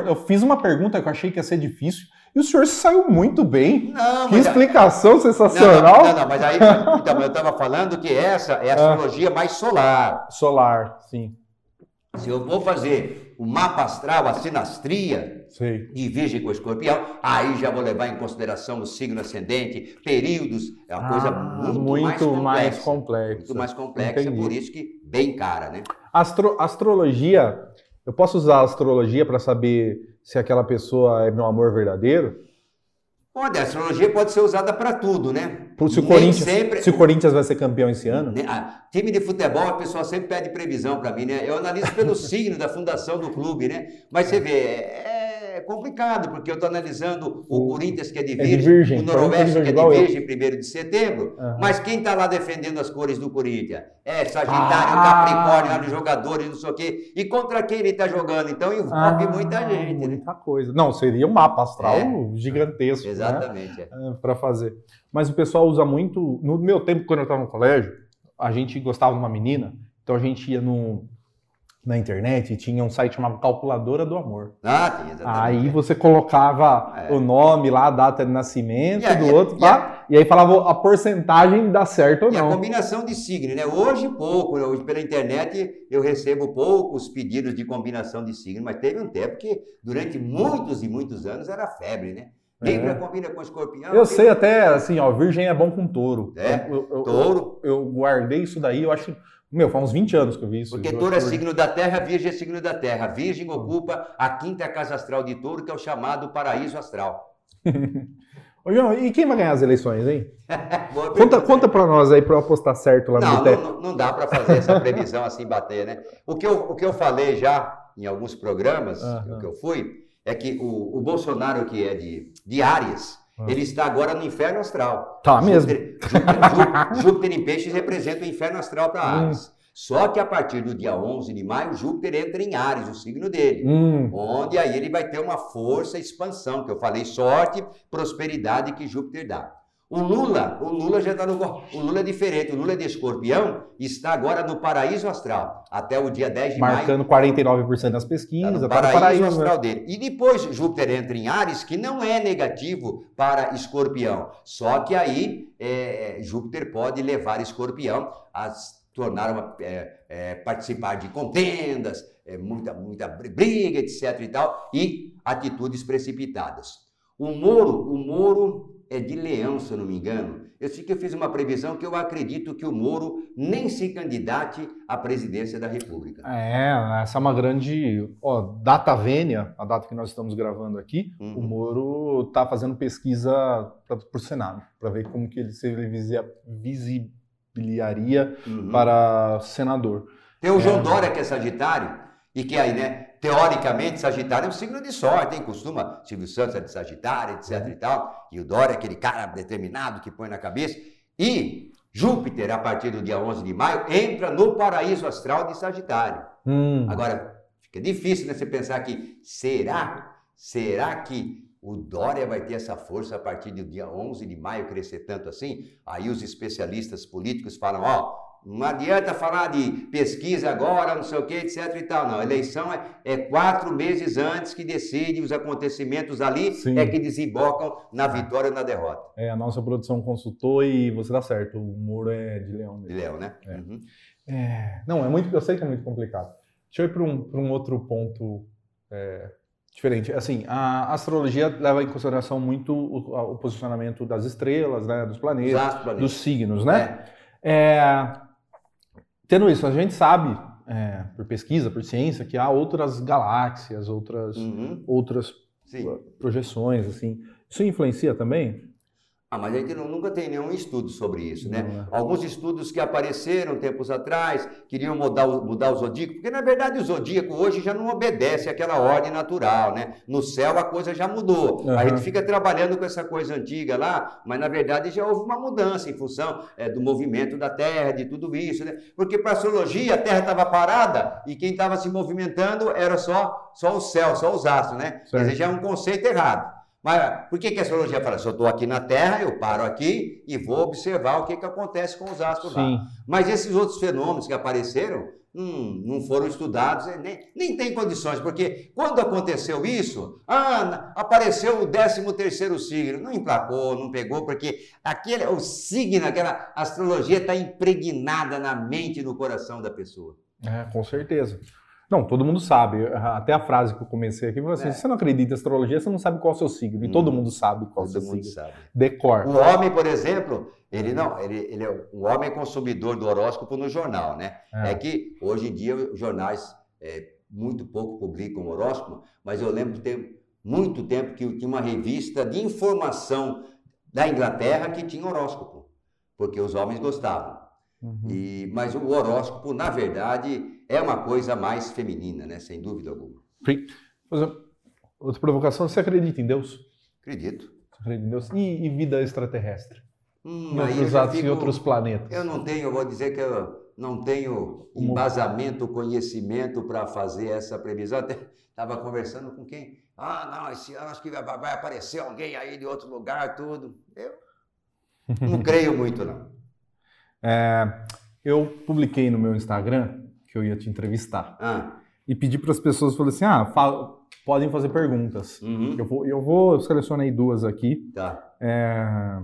Eu fiz uma pergunta que eu achei que ia ser difícil. E o senhor saiu muito bem. Não, que explicação sensacional. Não, não, não, mas aí então, eu estava falando que essa é a ah. astrologia ah, mais solar. Solar, sim. Se eu vou fazer o mapa astral, a sinastria Sim. de Virgem com Escorpião, aí já vou levar em consideração o signo ascendente, períodos, é uma ah, coisa muito, muito mais complexa. Mais complexa. Muito mais complexa, Entendi. por isso que bem cara, né? Astro, astrologia, eu posso usar a astrologia para saber se aquela pessoa é meu amor verdadeiro? Pode, a astrologia pode ser usada para tudo, né? Se o, Corinthians, sempre... se o Corinthians vai ser campeão esse ano? Ah, time de futebol, a pessoa sempre pede previsão para mim, né? Eu analiso pelo (laughs) signo da fundação do clube, né? Mas você vê, é, é complicado, porque eu estou analisando o, o, Corinthians, que é de virgem, é de virgem. o Noroeste, que é de virgem, primeiro de setembro, uhum. mas quem está lá defendendo as cores do Corinthians? É Sagitário, ah. Capricórnio, jogadores, não sei o quê. E contra quem ele está jogando? Então envolve ah, muita gente. Né? Muita né? coisa. Não, seria um mapa astral é. gigantesco. Né? Exatamente. Né? É. Para fazer. Mas o pessoal usa muito. No meu tempo, quando eu estava no colégio, a gente gostava de uma menina, então a gente ia no na internet tinha um site chamado Calculadora do Amor. Ah, tem, exatamente. Aí você colocava é. o nome lá, a data de nascimento e, do e, outro, e, tá? e, aí falava a porcentagem dá certo ou não. E a combinação de signo, né? Hoje pouco, né? hoje pela internet eu recebo poucos pedidos de combinação de signo, mas teve um tempo que durante muitos e muitos anos era febre, né? Lembra, é. combina com escorpião. Eu sei até, assim, ó, virgem é bom com touro. É, eu, eu, touro. Eu, eu, guardei isso daí, eu acho meu, faz uns 20 anos que eu vi isso. Porque touro é signo da terra, virgem é signo da terra. Virgem ocupa a quinta casa astral de touro, que é o chamado paraíso astral. (laughs) Ô, João, e quem vai ganhar as eleições, hein? (laughs) conta conta para nós aí para eu apostar certo lá não, no não, não, não dá para fazer essa previsão assim bater, né? O que, eu, o que eu falei já em alguns programas uhum. que eu fui é que o, o Bolsonaro, que é de, de Áries. Ele está agora no inferno astral. Tá mesmo. Júpiter, Júpiter, Júpiter em peixes representa o inferno astral para hum. Ares. Hum. Só que a partir do dia 11 de maio, Júpiter entra em Ares, o signo dele. Hum. Onde aí ele vai ter uma força e expansão, que eu falei sorte, prosperidade que Júpiter dá. O Lula, o Lula já está no. O Lula é diferente, o Lula é de escorpião, está agora no paraíso astral, até o dia 10 de Marcando maio. Marcando 49% das pesquisas. Tá no paraíso, paraíso astral né? dele. E depois Júpiter entra em Ares, que não é negativo para escorpião. Só que aí é, Júpiter pode levar escorpião a tornar uma, é, é, participar de contendas, é, muita, muita briga, etc. e tal, e atitudes precipitadas. O Moro, o Moro é de leão, se eu não me engano. Eu sei que eu fiz uma previsão que eu acredito que o Moro nem se candidate à presidência da República. É, essa é uma grande ó, data vênia, a data que nós estamos gravando aqui. Uhum. O Moro está fazendo pesquisa para o Senado, para ver como que ele se visibilizaria uhum. para senador. Tem o João é, Dória, que é Sagitário, e que aí, né, teoricamente, Sagitário é um signo de sorte, hein? Costuma, Silvio Santos é de Sagitário, etc e tal. E o Dória é aquele cara determinado que põe na cabeça. E Júpiter, a partir do dia 11 de maio, entra no paraíso astral de Sagitário. Hum. Agora, fica difícil né, você pensar que será, será que o Dória vai ter essa força a partir do dia 11 de maio crescer tanto assim? Aí os especialistas políticos falam, ó, não adianta falar de pesquisa agora, não sei o que, etc e tal. Não, a eleição é, é quatro meses antes que decide os acontecimentos ali, Sim. é que desembocam na vitória ou na derrota. É, a nossa produção consultou e você dá certo, o Moro é de leão mesmo. De leão, né? É. Uhum. É, não, é muito, eu sei que é muito complicado. Deixa eu ir para um, um outro ponto é, diferente. Assim, a astrologia leva em consideração muito o, o posicionamento das estrelas, né, dos planetas, planetas. dos signos, né? É. Tendo isso, a gente sabe, é, por pesquisa, por ciência, que há outras galáxias, outras, uhum. outras projeções, assim. Isso influencia também? Ah, mas a gente não, nunca tem nenhum estudo sobre isso, né? Não, é. Alguns estudos que apareceram tempos atrás queriam mudar o, mudar o zodíaco, porque na verdade o zodíaco hoje já não obedece àquela ordem natural, né? No céu a coisa já mudou. Uhum. A gente fica trabalhando com essa coisa antiga lá, mas na verdade já houve uma mudança em função é, do movimento da Terra, de tudo isso, né? Porque para a astrologia a Terra estava parada e quem estava se movimentando era só, só o céu, só os astros, né? Certo. Quer dizer, já é um conceito errado. Mas por que, que a astrologia fala? Se eu estou aqui na Terra, eu paro aqui e vou observar o que, que acontece com os astros Sim. lá. Mas esses outros fenômenos que apareceram hum, não foram estudados, nem, nem tem condições, porque quando aconteceu isso, ah, apareceu o 13 terceiro signo, não emplacou, não pegou, porque aquele, o signo, aquela astrologia está impregnada na mente e no coração da pessoa. É, com certeza. Não, todo mundo sabe. Até a frase que eu comecei aqui, assim, é. você não acredita em astrologia, você não sabe qual é o seu signo. E hum, todo mundo sabe qual é o seu signo. Sabe. Decor. O homem, por exemplo, ele não, ele, ele é um homem consumidor do horóscopo no jornal, né? É, é que hoje em dia os jornais é, muito pouco publicam horóscopo, mas eu lembro de ter muito tempo que tinha uma revista de informação da Inglaterra que tinha horóscopo, porque os homens gostavam. Uhum. E, mas o horóscopo, na verdade, é uma coisa mais feminina, né? Sem dúvida alguma. Sim. Outra provocação, você acredita em Deus? Acredito. Você acredita em Deus? E, e vida extraterrestre? Hum, em outros atos, fico, em outros planetas? Eu não tenho, eu vou dizer que eu não tenho embasamento, conhecimento para fazer essa previsão. Até estava conversando com quem? Ah, não, esse ano acho que vai, vai aparecer alguém aí de outro lugar, tudo. Eu não (laughs) creio muito, não. É, eu publiquei no meu Instagram que eu ia te entrevistar. Ah. E pedi para as pessoas, falei assim, ah, fala, podem fazer perguntas. Uhum. Eu, vou, eu vou, selecionei duas aqui. Tá. É,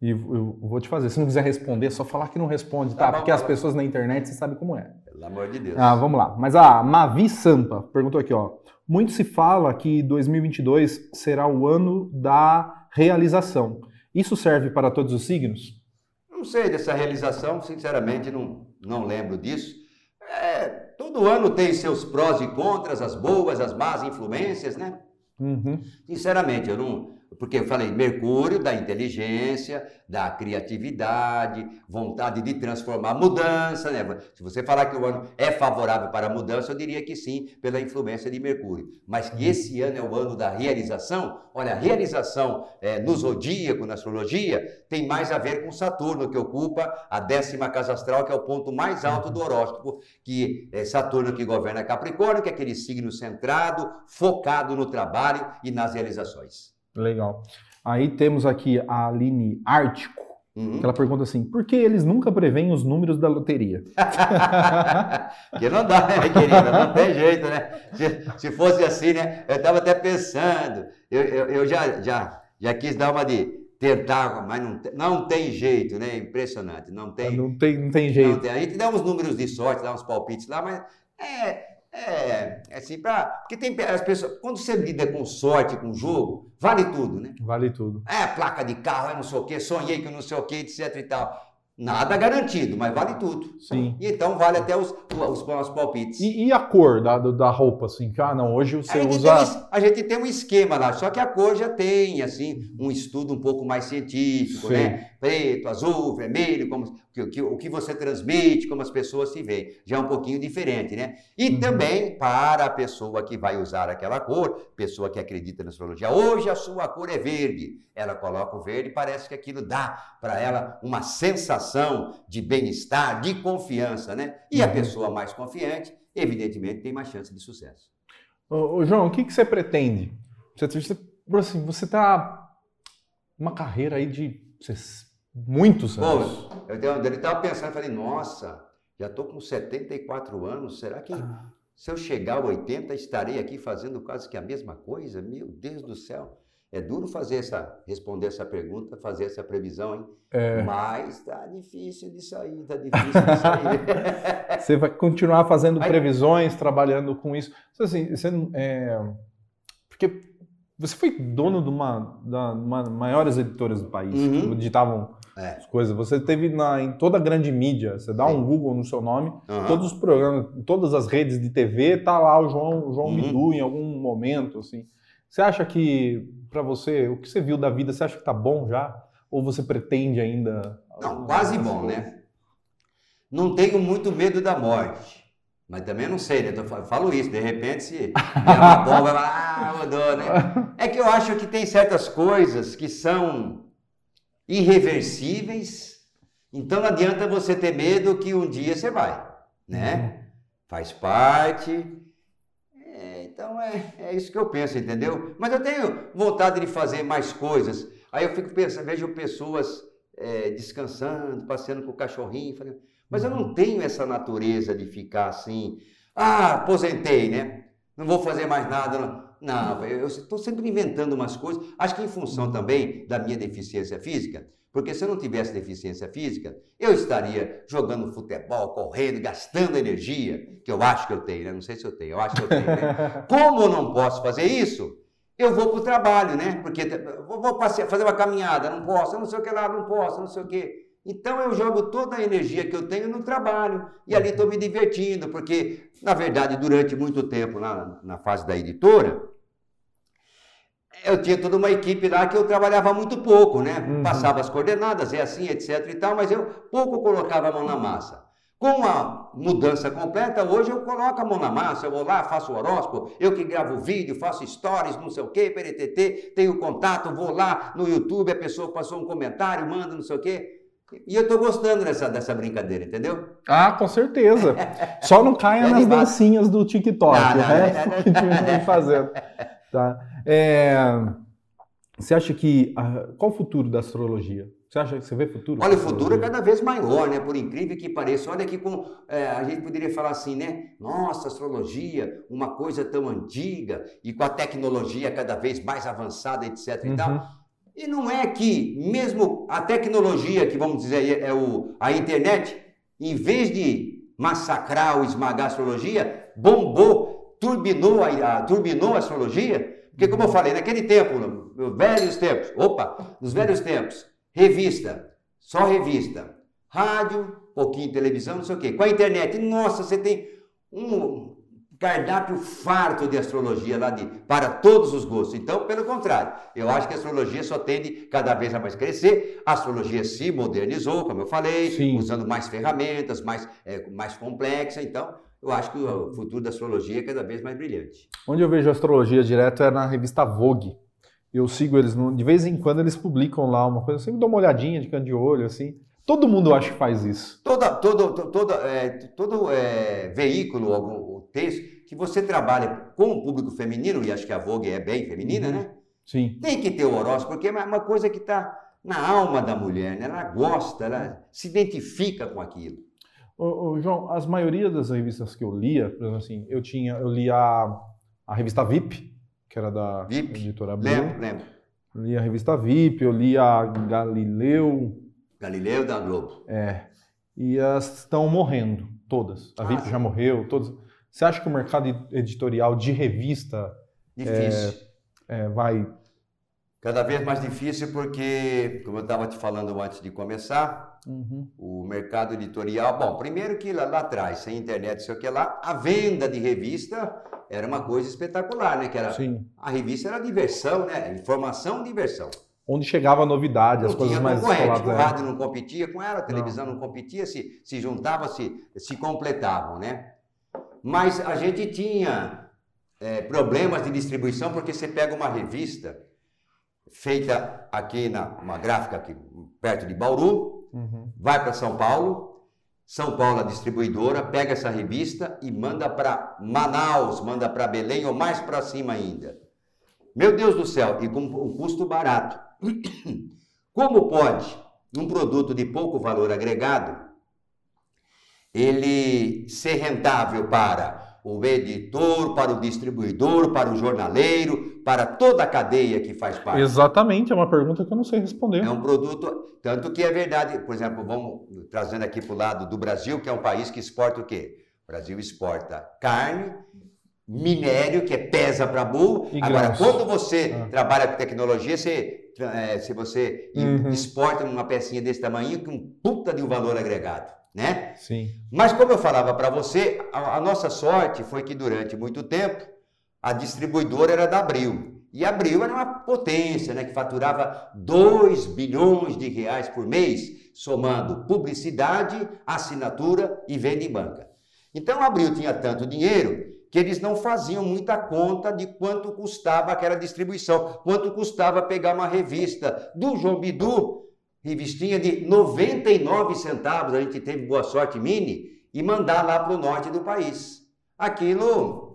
e eu vou te fazer. Se não quiser responder, só falar que não responde, tá? tá Porque as pessoas na internet, você sabe como é. Pelo amor de Deus. Ah, vamos lá. Mas a Mavi Sampa perguntou aqui, ó. Muito se fala que 2022 será o ano da realização. Isso serve para todos os signos? Não sei dessa realização, sinceramente não, não lembro disso. Todo ano tem seus prós e contras, as boas, as más influências, né? Uhum. Sinceramente, eu não, porque eu falei Mercúrio da inteligência, da criatividade, vontade de transformar, mudança, né? Se você falar que o ano é favorável para a mudança, eu diria que sim, pela influência de Mercúrio. Mas que esse ano é o ano da realização, olha, a realização é, no zodíaco, na astrologia, tem mais a ver com Saturno, que ocupa a décima casa astral, que é o ponto mais alto do horóscopo, que é Saturno que governa Capricórnio, que é aquele signo centrado, focado no trabalho e nas realizações. Legal. Aí temos aqui a Aline Ártico, uhum. que ela pergunta assim: por que eles nunca preveem os números da loteria? (laughs) que não dá, né, querida? Não tem jeito, né? Se, se fosse assim, né? Eu estava até pensando, eu, eu, eu, já, já, já quis dar uma de tentar, mas não, não tem jeito, né? Impressionante. Não tem, não tem, não tem jeito. Não tem. A gente dá uns números de sorte, dá uns palpites lá, mas é, É, é assim, pra, porque tem as pessoas. Quando você lida com sorte, com jogo, vale tudo, né? Vale tudo. É placa de carro, é não sei o quê, sonhei que não sei o quê, etc e tal. Nada garantido, mas vale tudo. Sim. E então vale até os, os, os palpites. E, e, a cor da, da roupa, assim? Ah, não, hoje você a usa. Um, a gente tem um esquema lá, só que a cor já tem, assim, um estudo um pouco mais científico, Sim. né? Preto, azul, vermelho, como, que, que, o que você transmite, como as pessoas se veem. Já é um pouquinho diferente, né? E uhum. também para a pessoa que vai usar aquela cor, pessoa que acredita na astrologia, hoje a sua cor é verde. Ela coloca o verde e parece que aquilo dá para ela uma sensação de bem-estar, de confiança, né? E a uhum. pessoa mais confiante, evidentemente, tem mais chance de sucesso. Ô, ô João, o que, que você pretende? Você, você, assim, você tá uma carreira aí de muitos anos. Eu, ele estava pensando, falei, nossa, já estou com 74 anos, será que ah. se eu chegar a 80 estarei aqui fazendo quase que a mesma coisa? Meu Deus do céu. É duro fazer essa, responder essa pergunta, fazer essa previsão, hein? É. Mas tá difícil de sair, tá difícil de sair. (laughs) você vai continuar fazendo Aí... previsões, trabalhando com isso. Assim, você, é... Porque você foi dono de uma das maiores editoras do país, uhum. que editavam é. as coisas. Você teve na, em toda a grande mídia, você dá Sim. um Google no seu nome, uhum. todos os programas, todas as redes de TV, tá lá o João, o João uhum. Midu em algum momento, assim. Você acha que, para você, o que você viu da vida, você acha que tá bom já? Ou você pretende ainda? Não, quase bom, né? Não tenho muito medo da morte. Mas também não sei, né? Eu falo isso, de repente se (laughs) é uma bomba, ah, mudou, né? É que eu acho que tem certas coisas que são irreversíveis, então não adianta você ter medo que um dia você vai, né? Uhum. Faz parte, então é, é isso que eu penso, entendeu? Mas eu tenho vontade de fazer mais coisas. Aí eu fico pensando, vejo pessoas é, descansando, passeando com o cachorrinho, falei, mas eu não tenho essa natureza de ficar assim, ah, aposentei, né? Não vou fazer mais nada. Não, não eu estou sempre inventando umas coisas. Acho que em função também da minha deficiência física, porque se eu não tivesse deficiência física, eu estaria jogando futebol, correndo, gastando energia, que eu acho que eu tenho, né? Não sei se eu tenho, eu acho que eu tenho, né? (laughs) Como eu não posso fazer isso, eu vou para o trabalho, né? Porque vou passear, fazer uma caminhada, não posso, não sei o que lá, não posso, não sei o que. Então eu jogo toda a energia que eu tenho no trabalho e ali estou me divertindo, porque, na verdade, durante muito tempo na, na fase da editora, eu tinha toda uma equipe lá que eu trabalhava muito pouco, né? Uhum. Passava as coordenadas, é assim, etc e tal, mas eu pouco colocava a mão na massa. Com a mudança completa, hoje eu coloco a mão na massa, eu vou lá, faço o horóscopo, eu que gravo vídeo, faço stories, não sei o quê, PRTT, tenho contato, vou lá no YouTube, a pessoa passou um comentário, manda não sei o quê. E eu tô gostando dessa, dessa brincadeira, entendeu? Ah, com certeza. (laughs) Só não caia é nas dancinhas do TikTok, não, não, (laughs) o resto não, continua fazendo. Tá? É, você acha que. Qual o futuro da astrologia? Você acha que você vê futuro? Olha, o futuro é cada vez maior, né? Por incrível que pareça. Olha aqui como é, a gente poderia falar assim, né? Nossa, astrologia, uma coisa tão antiga e com a tecnologia cada vez mais avançada, etc. Uhum. E tal. E não é que, mesmo a tecnologia, que vamos dizer é o, a internet, em vez de massacrar ou esmagar a astrologia, bombou, turbinou a, a turbinou a astrologia. Porque, como eu falei, naquele tempo, nos velhos tempos, opa, nos velhos tempos, revista, só revista, rádio, pouquinho televisão, não sei o quê. Com a internet, nossa, você tem um cardápio farto de astrologia lá de, para todos os gostos. Então, pelo contrário, eu acho que a astrologia só tende cada vez a mais crescer. A astrologia se modernizou, como eu falei, Sim. usando mais ferramentas, mais, é, mais complexa. Então, eu acho que o futuro da astrologia é cada vez mais brilhante. Onde eu vejo astrologia direto é na revista Vogue. Eu sigo eles, de vez em quando eles publicam lá uma coisa, eu sempre dou uma olhadinha de canto de olho, assim. Todo mundo acha que faz isso. Toda, todo todo, é, todo é, veículo, algum texto, que você trabalha com o público feminino, e acho que a Vogue é bem feminina, uhum. né? Sim. Tem que ter o horóscopo, porque é uma coisa que está na alma da mulher, né? Ela gosta, ela se identifica com aquilo. Ô, ô, João, as maioria das revistas que eu lia, por exemplo, assim, eu tinha, eu lia a, a revista VIP, que era da VIP. editora Abril. Lembro, lembro. Eu li a revista VIP, eu li a Galileu. Galileu da Globo. É. E as estão morrendo, todas. A ah, VIP já morreu, todas. Você acha que o mercado editorial de revista Difícil. é, vai. Cada vez mais difícil porque, como eu estava te falando antes de começar, Uhum. o mercado editorial. Bom, primeiro que lá, lá atrás, sem internet, sei o que lá, a venda de revista era uma coisa espetacular, né? Que era, Sim. a revista era diversão, né? Informação, diversão. Onde chegava a novidade, as Não coisas tinha mais descoladas. o é. rádio não competia com ela, a televisão não, competia, se, se juntavam, se, se completavam, né? Mas a gente tinha é, problemas de distribuição porque você pega uma revista feita aqui na uma gráfica aqui perto de Bauru, Uhum. vai para São Paulo, São Paulo a distribuidora pega essa revista e manda para Manaus, manda para Belém ou mais para cima ainda. Meu Deus do céu, e com um custo barato. (clears throat) Como pode um produto de pouco valor agregado ele ser rentável para o editor, para o distribuidor, para o jornaleiro, para toda a cadeia que faz parte? Exatamente, é uma pergunta que eu não sei responder. É um produto, tanto que é verdade, por exemplo, vamos trazendo aqui para o lado do Brasil, que é um país que exporta o quê? O Brasil exporta carne, minério, que é pesa para burro. E Agora, grãos. quando você Ah. trabalha com tecnologia, você, é, se você Uhum. exporta uma pecinha desse tamanho, com um puta de um valor agregado, né? Sim. Mas como eu falava para você, a, a nossa sorte foi que durante muito tempo a distribuidora era da Abril. E Abril era uma potência, né, que faturava 2 bilhões de reais por mês, somando publicidade, assinatura e venda em banca. Então Abril tinha tanto dinheiro que eles não faziam muita conta de quanto custava aquela distribuição, quanto custava pegar uma revista do João Bidu, revistinha de 99 centavos, a gente teve boa sorte mini, e mandar lá para o norte do país. Aquilo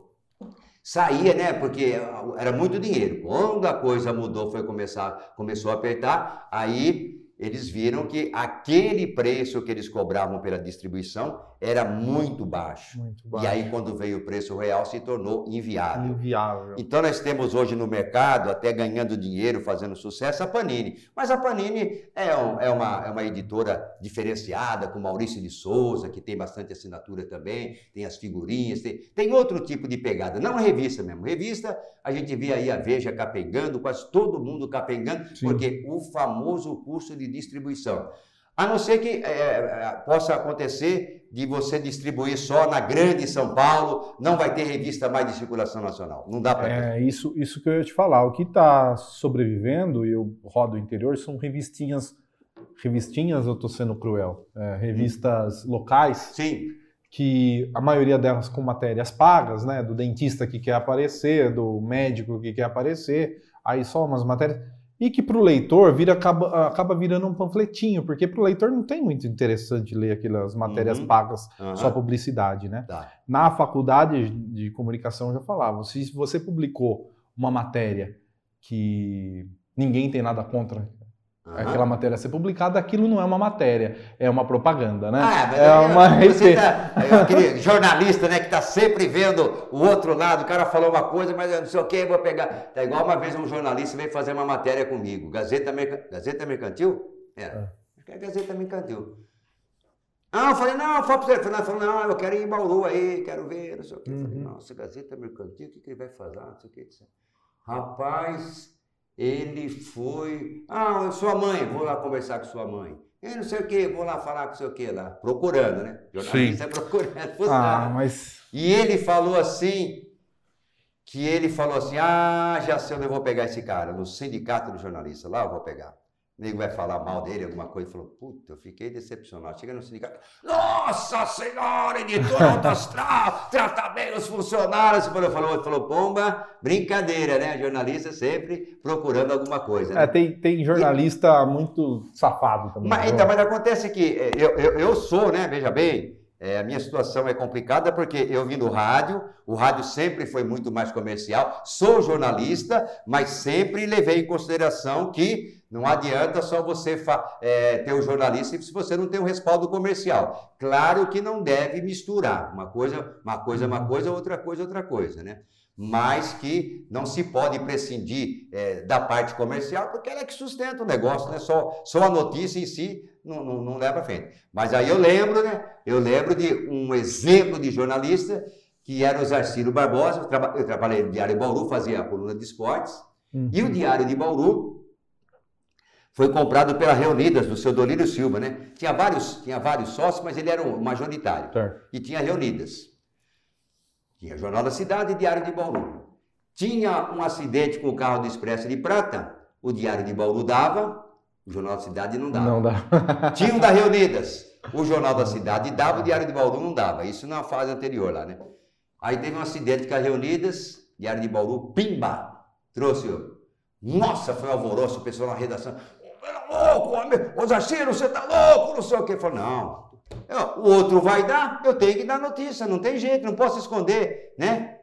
saía, né? Porque era muito dinheiro. Quando a coisa mudou, foi começar, começou a apertar, aí eles viram que aquele preço que eles cobravam pela distribuição era muito baixo. Muito E baixo. aí, quando veio o preço real, se tornou inviável. Inviável. Então nós temos hoje no mercado, até ganhando dinheiro, fazendo sucesso, a Panini. Mas a Panini é, um- é uma, é uma editora diferenciada, com Maurício de Souza, que tem bastante assinatura também, tem as figurinhas, tem, tem outro tipo de pegada. Não a revista mesmo. Revista, a gente vê aí a Veja capengando, quase todo mundo capengando, Sim. porque o famoso custo de distribuição. A não ser que é, é, possa acontecer de você distribuir só na grande São Paulo, não vai ter revista mais de circulação nacional. Não dá para É isso, isso que eu ia te falar. O que está sobrevivendo, e eu rodo o interior, são revistinhas. Revistinhas, eu estou sendo cruel. é, revistas locais, Sim, que a maioria delas com matérias pagas, né? Do dentista que quer aparecer, do médico que quer aparecer, aí só umas matérias. E que para o leitor vira, acaba, acaba virando um panfletinho, porque para o leitor não tem muito interessante ler aquelas matérias Uhum. pagas, aham, só publicidade, né? tá. Na faculdade de comunicação eu já falava, se você publicou uma matéria que ninguém tem nada contra aham. aquela matéria ser publicada, aquilo não é uma matéria, é uma propaganda, né? Ah, mas é aí, uma você tá, aquele jornalista, né, que tá sempre vendo o outro lado, o cara falou uma coisa, mas eu não sei o que, vou pegar. Tá igual uma vez um jornalista veio fazer uma matéria comigo, Gazeta, Merca... Gazeta Mercantil? Era. Acho que é Gazeta Mercantil. Ah, eu falei, não, eu falo pra você. Ele falou, não, eu quero ir em Bauru aí, quero ver, não sei o quê. Eu falei, Uhum. nossa, Gazeta Mercantil, o que, que ele vai fazer? Não sei o que. Rapaz, ele foi. Ah, sua mãe, vou lá conversar com sua mãe. Eu não sei o que, vou lá falar com sei o que lá. Procurando, né? Jornalista procurando. Ah, mas E ele falou assim, que ele falou assim, ah, já sei onde eu vou pegar esse cara, no sindicato do jornalista, lá eu vou pegar. O nego vai falar mal dele, alguma coisa, falou, puta, eu fiquei decepcionado. Chega no sindicato, nossa senhora, editor (laughs) alto astral, trata bem os funcionários. Falou, falou, falou, pomba, brincadeira, né? Jornalista sempre procurando alguma coisa. né? é, tem, tem jornalista muito safado também. Mas, né? então, mas acontece que é, eu, eu, eu sou, né? Veja bem, é, a minha situação é complicada porque eu vim do rádio, o rádio sempre foi muito mais comercial, sou jornalista, mas sempre levei em consideração que não adianta só você é, ter o jornalista se você não tem um respaldo comercial. Claro que não deve misturar uma coisa, uma coisa, é uma coisa, outra coisa, outra coisa, né? Mas que não se pode prescindir é, da parte comercial, porque ela é que sustenta o negócio, né? Só, só a notícia em si não, não, não leva à frente. Mas aí eu lembro, né? Eu lembro de um exemplo de jornalista que era o Zarciro Barbosa. Eu, traba, eu trabalhei no Diário Bauru, fazia a coluna de esportes. Uhum. E o Diário de Bauru foi comprado pela Reunidas, do seu Dolírio Silva, né? Tinha vários, tinha vários sócios, mas ele era um majoritário. Certo. E tinha Reunidas. Tinha Jornal da Cidade e Diário de Bauru. Tinha um acidente com o carro do Expresso de Prata, o Diário de Bauru dava, o Jornal da Cidade não dava. Não dá. (laughs) Tinha um da Reunidas, o Jornal da Cidade dava, o Diário de Bauru não dava. Isso na fase anterior lá, né? Aí teve um acidente com a Reunidas, Diário de Bauru, pimba! Trouxe o. Nossa, foi um alvoroço, o pessoal na redação. Ô, louco, homem! Ô, Zaciro, você tá louco? Não sei o quê. Falou, não. Eu- o outro vai dar, eu tenho que dar notícia, não tem jeito, não posso esconder, né?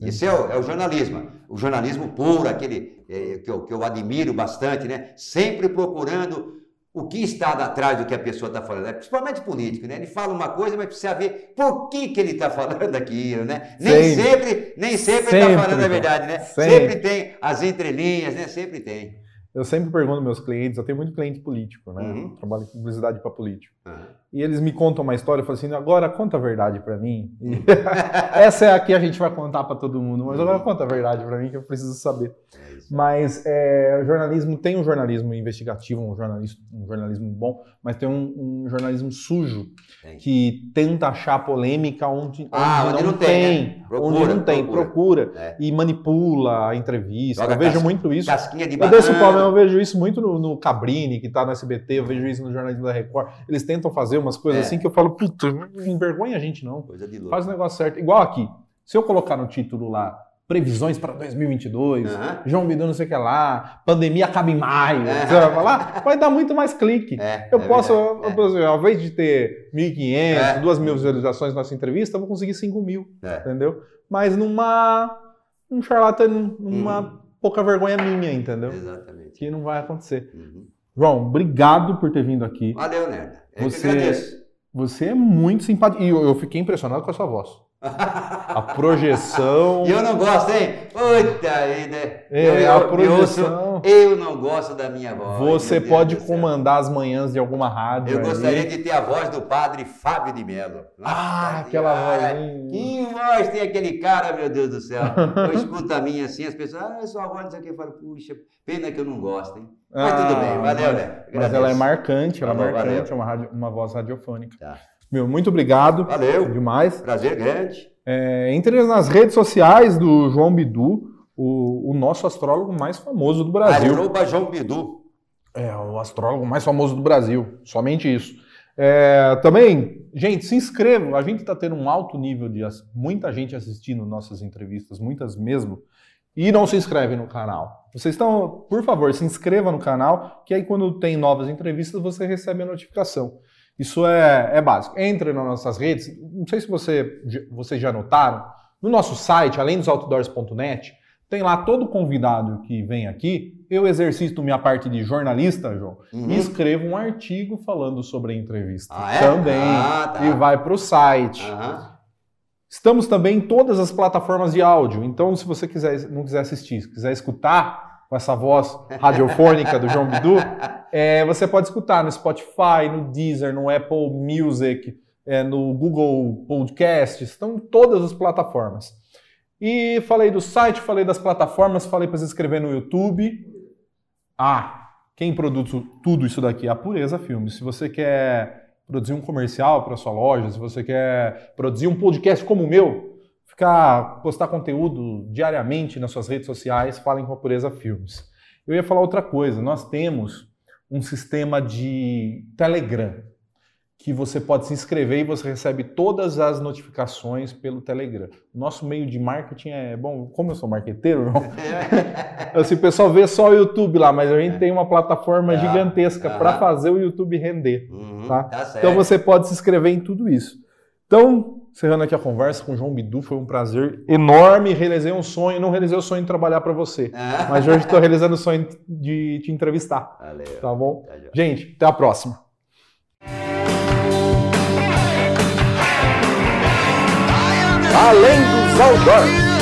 Esse é o, é o jornalismo, o jornalismo puro, aquele eh, que, eu, que eu admiro bastante, né? Sempre procurando o que está atrás do que a pessoa está falando, né? principalmente político, né? Ele fala uma coisa, mas precisa ver por que, que ele está (laughs) falando aquilo, né? Nem Sempre. sempre, nem sempre está falando a verdade, né? Sempre. Sempre tem as entrelinhas, né? Sempre tem. Eu sempre pergunto aos meus clientes, eu tenho muito cliente político, né? Uhum. Trabalho com publicidade para político. Ah. E eles me contam uma história, eu falo assim, agora conta a verdade para mim. E (laughs) essa é a que a gente vai contar para todo mundo, mas agora conta a verdade para mim que eu preciso saber. É. Mas é, o jornalismo tem um jornalismo investigativo, um jornalismo, um jornalismo bom, mas tem um, um jornalismo sujo Tem. que tenta achar polêmica onde, Ah, onde onde não, não tem, né? Procura, onde não tem, procura. procura, É. e manipula a entrevista. Joga eu vejo muito isso. Casquinha de Eu desse problema, eu vejo isso muito no, no Cabrini, que tá no SBT, eu vejo isso no jornalismo da Record. Eles tentam fazer umas coisas É. assim que eu falo, puta, não envergonha a gente não. Coisa de louco. Faz o negócio certo. Igual aqui. Se eu colocar no título lá, previsões para 2022, Aham. João Bidu não sei o que lá, pandemia acaba em maio, É. você vai falar, vai dar muito mais clique. É, Eu é posso, verdade, eu posso, ao invés de ter 1.500, É. 2.000 visualizações na nossa entrevista, eu vou conseguir 5.000, É. entendeu? Mas numa, um charlatão, numa Uhum. pouca vergonha minha, entendeu? Exatamente. Que não vai acontecer. Uhum. João, obrigado por ter vindo aqui. Valeu, Nerda. Eu Você- que agradeço. Você é muito simpático. E eu, eu fiquei impressionado com a sua voz. A projeção. (laughs) E eu não gosto, hein? Puta vida. É, eu, a eu- projeção. Eu, não gosto da minha voz. Você pode comandar as manhãs de alguma rádio. Eu gostaria de ter a voz do padre Fábio de Mello. Ah, Nossa aquela Senhora, vozinha. Que voz tem aquele cara, meu Deus do céu. Eu (laughs) escuto a minha assim, as pessoas, ah, sua voz, não sei o que. Eu falo, puxa, pena que eu não gosto, hein? Mas tudo Ah, bem, valeu, né? Mas ela é marcante, ela é marcante, é uma, rádio- uma voz radiofônica. Tá. Meu, muito obrigado. Valeu. Demais. Prazer grande. É, entre nas redes sociais do João Bidu, o, o nosso astrólogo mais famoso do Brasil. Arroba João Bidu. É, o astrólogo mais famoso do Brasil. Somente isso. É, também, gente, se inscrevam. A gente está tendo um alto nível de muita gente assistindo nossas entrevistas, muitas mesmo, e não se inscreve no canal. Vocês estão, por favor, se inscreva no canal, que aí quando tem novas entrevistas você recebe a notificação. Isso é, é básico. Entre nas nossas redes. Não sei se você, vocês já notaram. No nosso site, além dos outdoors.net, tem lá todo convidado que vem aqui. Eu exercito minha parte de jornalista, João, Uhum. e escrevo um artigo falando sobre a entrevista. Ah, é? Também. Ah, tá. E vai para o site. Aham. Estamos também em todas as plataformas de áudio. Então, se você quiser, não quiser assistir, se quiser escutar com essa voz (laughs) radiofônica do João Bidu, é, você pode escutar no Spotify, no Deezer, no Apple Music, é, no Google Podcasts, estão em todas as plataformas. E falei do site, falei das plataformas, falei para se inscrever no YouTube. Ah, quem produz tudo isso daqui é a Pureza Filmes. Se você quer produzir um comercial para sua loja, se você quer produzir um podcast como o meu, ficar postar conteúdo diariamente nas suas redes sociais, falem com a Pureza Filmes. Eu ia falar outra coisa. Nós temos um sistema de Telegram que você pode se inscrever e você recebe todas as notificações pelo Telegram. Nosso meio de marketing é bom, como eu sou marqueteiro, João, (laughs) assim, o pessoal vê só o YouTube lá, mas a gente tem uma plataforma Ah, gigantesca para aham. fazer o YouTube render. Uhum, Tá? tá. Então você pode se inscrever em tudo isso. Então, encerrando aqui a conversa com o João Bidu, foi um prazer enorme. Realizei um sonho, não realizei o sonho de trabalhar para você, Ah. mas hoje estou realizando o sonho de te entrevistar. Valeu. Tá bom? Joia. Gente, até a próxima. Além dos outdoors.